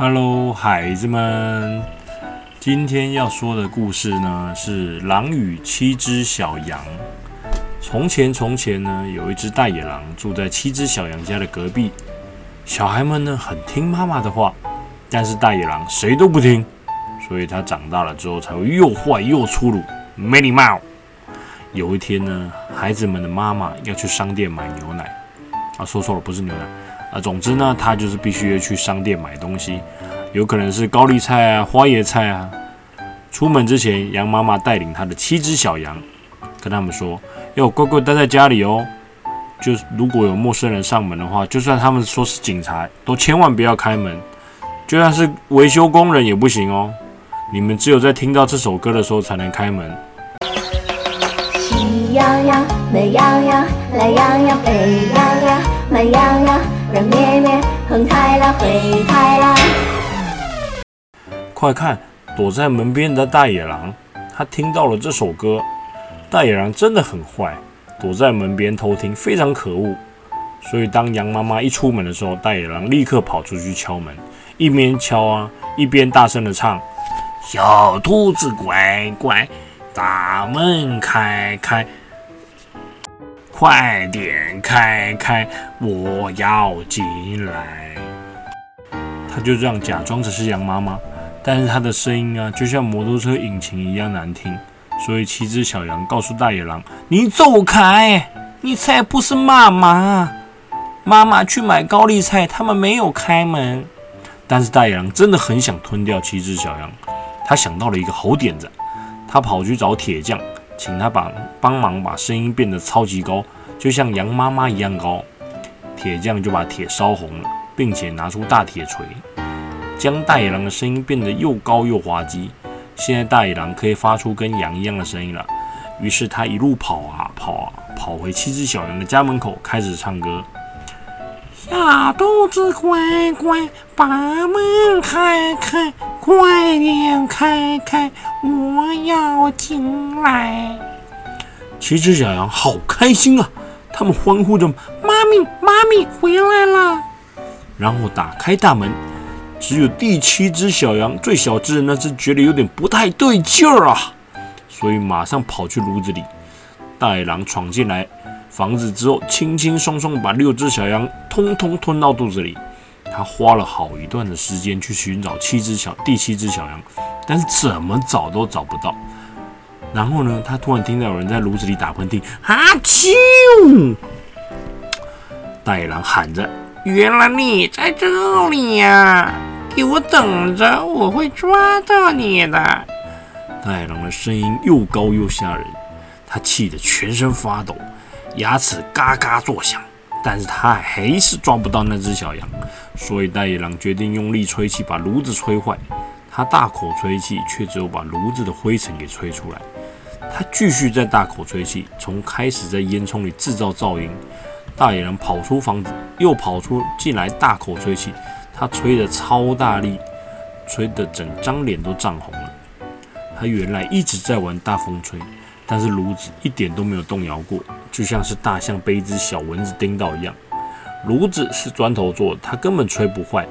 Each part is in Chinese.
Hello，孩子们，今天要说的故事呢是《狼与七只小羊》。从前，从前呢，有一只大野狼住在七只小羊家的隔壁。小孩们呢很听妈妈的话，但是大野狼谁都不听，所以他长大了之后才会又坏又粗鲁，没礼貌。有一天呢，孩子们的妈妈要去商店买牛奶，啊，说错了，不是牛奶。啊，总之呢，他就是必须要去商店买东西，有可能是高丽菜啊、花椰菜啊。出门之前，羊妈妈带领她的七只小羊，跟他们说要乖乖待在家里哦。就是如果有陌生人上门的话，就算他们说是警察，都千万不要开门。就算是维修工人也不行哦。你们只有在听到这首歌的时候才能开门。喜羊羊、美羊羊、懒羊羊、沸羊羊、慢羊羊。人咩咩，横太郎，灰太狼。快看，躲在门边的大野狼，他听到了这首歌。大野狼真的很坏，躲在门边偷听，非常可恶。所以当羊妈妈一出门的时候，大野狼立刻跑出去敲门，一边敲啊，一边大声的唱：“小兔子乖乖，大门开开。”快点开开，我要进来。他就这样假装着是羊妈妈，但是他的声音啊，就像摩托车引擎一样难听。所以七只小羊告诉大野狼：“你走开，你才不是妈妈。妈妈去买高丽菜，他们没有开门。”但是大野狼真的很想吞掉七只小羊，他想到了一个好点子，他跑去找铁匠。请他把帮忙把声音变得超级高，就像羊妈妈一样高。铁匠就把铁烧红了，并且拿出大铁锤，将大野狼的声音变得又高又滑稽。现在大野狼可以发出跟羊一样的声音了。于是他一路跑啊跑啊，跑回七只小羊的家门口，开始唱歌：小肚子乖乖，把门开开。快点开开，我要进来！七只小羊好开心啊，他们欢呼着：“妈咪，妈咪回来了！”然后打开大门，只有第七只小羊最小只的那只觉得有点不太对劲儿啊，所以马上跑去炉子里。大野狼闯进来房子之后，轻轻松松把六只小羊通通吞到肚子里。他花了好一段的时间去寻找七只小第七只小羊，但是怎么找都找不到。然后呢，他突然听到有人在炉子里打喷嚏，啊啾！大野狼喊着：“原来你在这里呀！给我等着，我会抓到你的。”大野狼的声音又高又吓人，他气得全身发抖，牙齿嘎嘎作响。但是他还是抓不到那只小羊，所以大野狼决定用力吹气把炉子吹坏。他大口吹气，却只有把炉子的灰尘给吹出来。他继续在大口吹气，从开始在烟囱里制造噪音。大野狼跑出房子，又跑出进来，大口吹气。他吹得超大力，吹得整张脸都涨红了。他原来一直在玩大风吹。但是炉子一点都没有动摇过，就像是大象被一只小蚊子叮到一样。炉子是砖头做的，它根本吹不坏。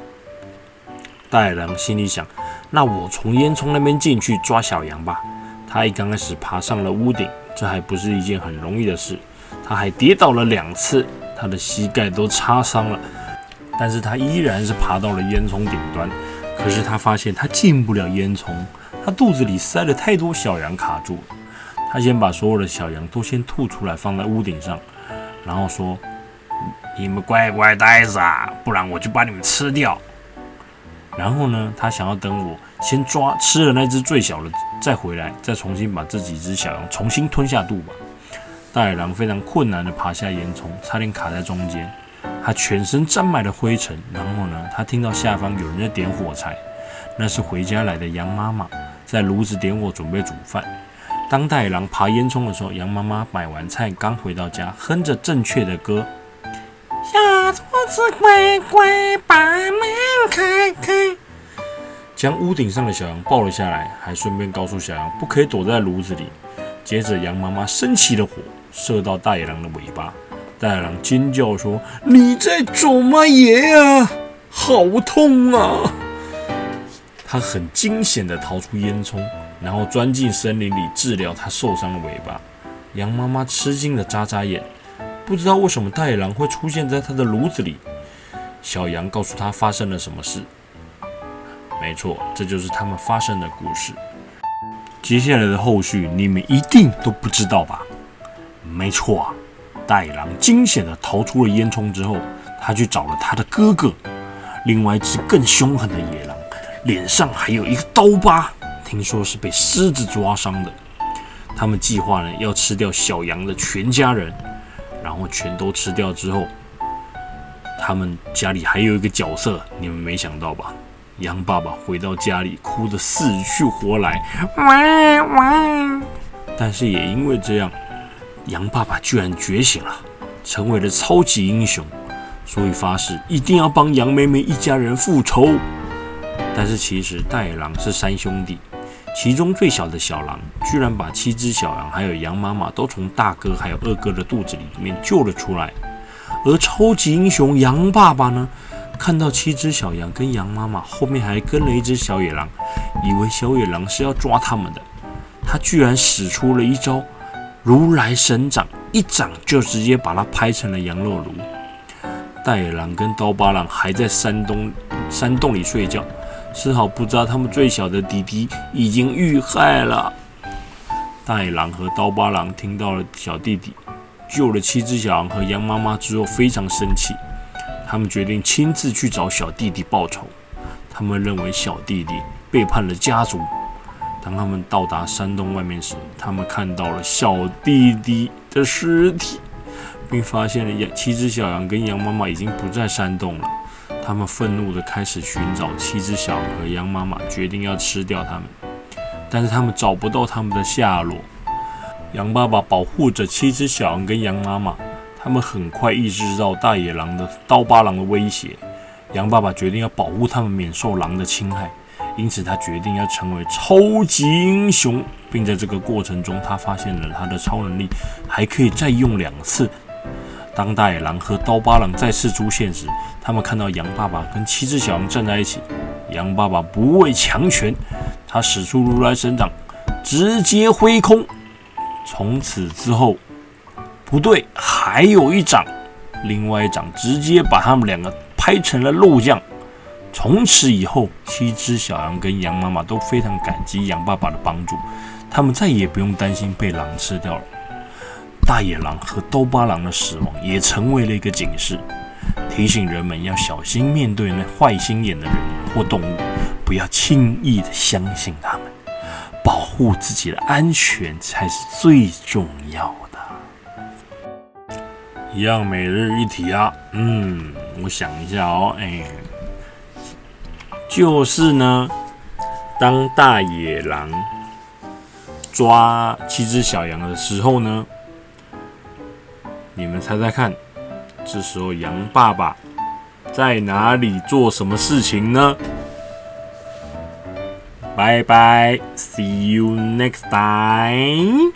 大野狼心里想：那我从烟囱那边进去抓小羊吧。他一刚开始爬上了屋顶，这还不是一件很容易的事。他还跌倒了两次，他的膝盖都擦伤了。但是他依然是爬到了烟囱顶端。可是他发现他进不了烟囱，他肚子里塞了太多小羊卡住了。他先把所有的小羊都先吐出来，放在屋顶上，然后说：“你们乖乖待着啊，不然我就把你们吃掉。”然后呢，他想要等我先抓吃了那只最小的，再回来，再重新把这几只小羊重新吞下肚吧。大野狼非常困难地爬下烟囱，差点卡在中间。他全身沾满了灰尘。然后呢，他听到下方有人在点火柴，那是回家来的羊妈妈在炉子点火准备煮饭。当大野狼爬烟囱的时候，羊妈妈买完菜刚回到家，哼着正确的歌：“小兔子乖乖，把门开开。”将屋顶上的小羊抱了下来，还顺便告诉小羊不可以躲在炉子里。接着，羊妈妈升起了火，射到大野狼的尾巴。大野狼尖叫说：“你在做乜嘢啊？好痛啊！”他很惊险地逃出烟囱，然后钻进森林里治疗他受伤的尾巴。羊妈妈吃惊地眨眨眼，不知道为什么大野狼会出现在他的炉子里。小羊告诉他发生了什么事。没错，这就是他们发生的故事。接下来的后续你们一定都不知道吧？没错啊，大野狼惊险地逃出了烟囱之后，他去找了他的哥哥，另外一只更凶狠的野狼，脸上还有一个刀疤，听说是被狮子抓伤的。他们计划呢要吃掉小羊的全家人，然后全都吃掉之后，他们家里还有一个角色，你们没想到吧？羊爸爸回到家里，哭得死去活来，哇哇！但是也因为这样，羊爸爸居然觉醒了，成为了超级英雄，所以发誓一定要帮羊妹妹一家人复仇。但是其实大野狼是三兄弟，其中最小的小狼居然把七只小羊还有羊妈妈都从大哥还有二哥的肚子里面救了出来，而超级英雄羊爸爸呢？看到七只小羊跟羊妈妈后面还跟了一只小野狼，以为小野狼是要抓他们的，他居然使出了一招如来神掌，一掌就直接把它拍成了羊肉炉。大野狼跟刀疤狼还在山洞山洞里睡觉，丝毫不知道他们最小的弟弟已经遇害了。大野狼和刀疤狼听到了小弟弟救了七只小羊和羊妈妈之后，非常生气。他们决定亲自去找小弟弟报仇。他们认为小弟弟背叛了家族。当他们到达山洞外面时，他们看到了小弟弟的尸体，并发现了羊七只小羊跟羊妈妈已经不在山洞了。他们愤怒地开始寻找七只小羊和羊妈妈，决定要吃掉它们。但是他们找不到他们的下落。羊爸爸保护着七只小羊跟羊妈妈。他们很快意识到大野狼的刀疤狼的威胁，羊爸爸决定要保护他们免受狼的侵害，因此他决定要成为超级英雄，并在这个过程中，他发现了他的超能力还可以再用两次。当大野狼和刀疤狼再次出现时，他们看到羊爸爸跟七只小羊站在一起，羊爸爸不畏强权，他使出如来神掌，直接挥空，从此之后。不对，还有一掌，另外一掌直接把他们两个拍成了肉酱。从此以后，七只小羊跟羊妈妈都非常感激羊爸爸的帮助，他们再也不用担心被狼吃掉了。大野狼和兜巴狼的死亡也成为了一个警示，提醒人们要小心面对那坏心眼的人或动物，不要轻易的相信他们，保护自己的安全才是最重要的。一样每日一题啊，嗯，我想一下哦，哎，就是呢，当大野狼抓七只小羊的时候呢，你们猜猜看，这时候羊爸爸在哪里做什么事情呢？拜拜，See you next time。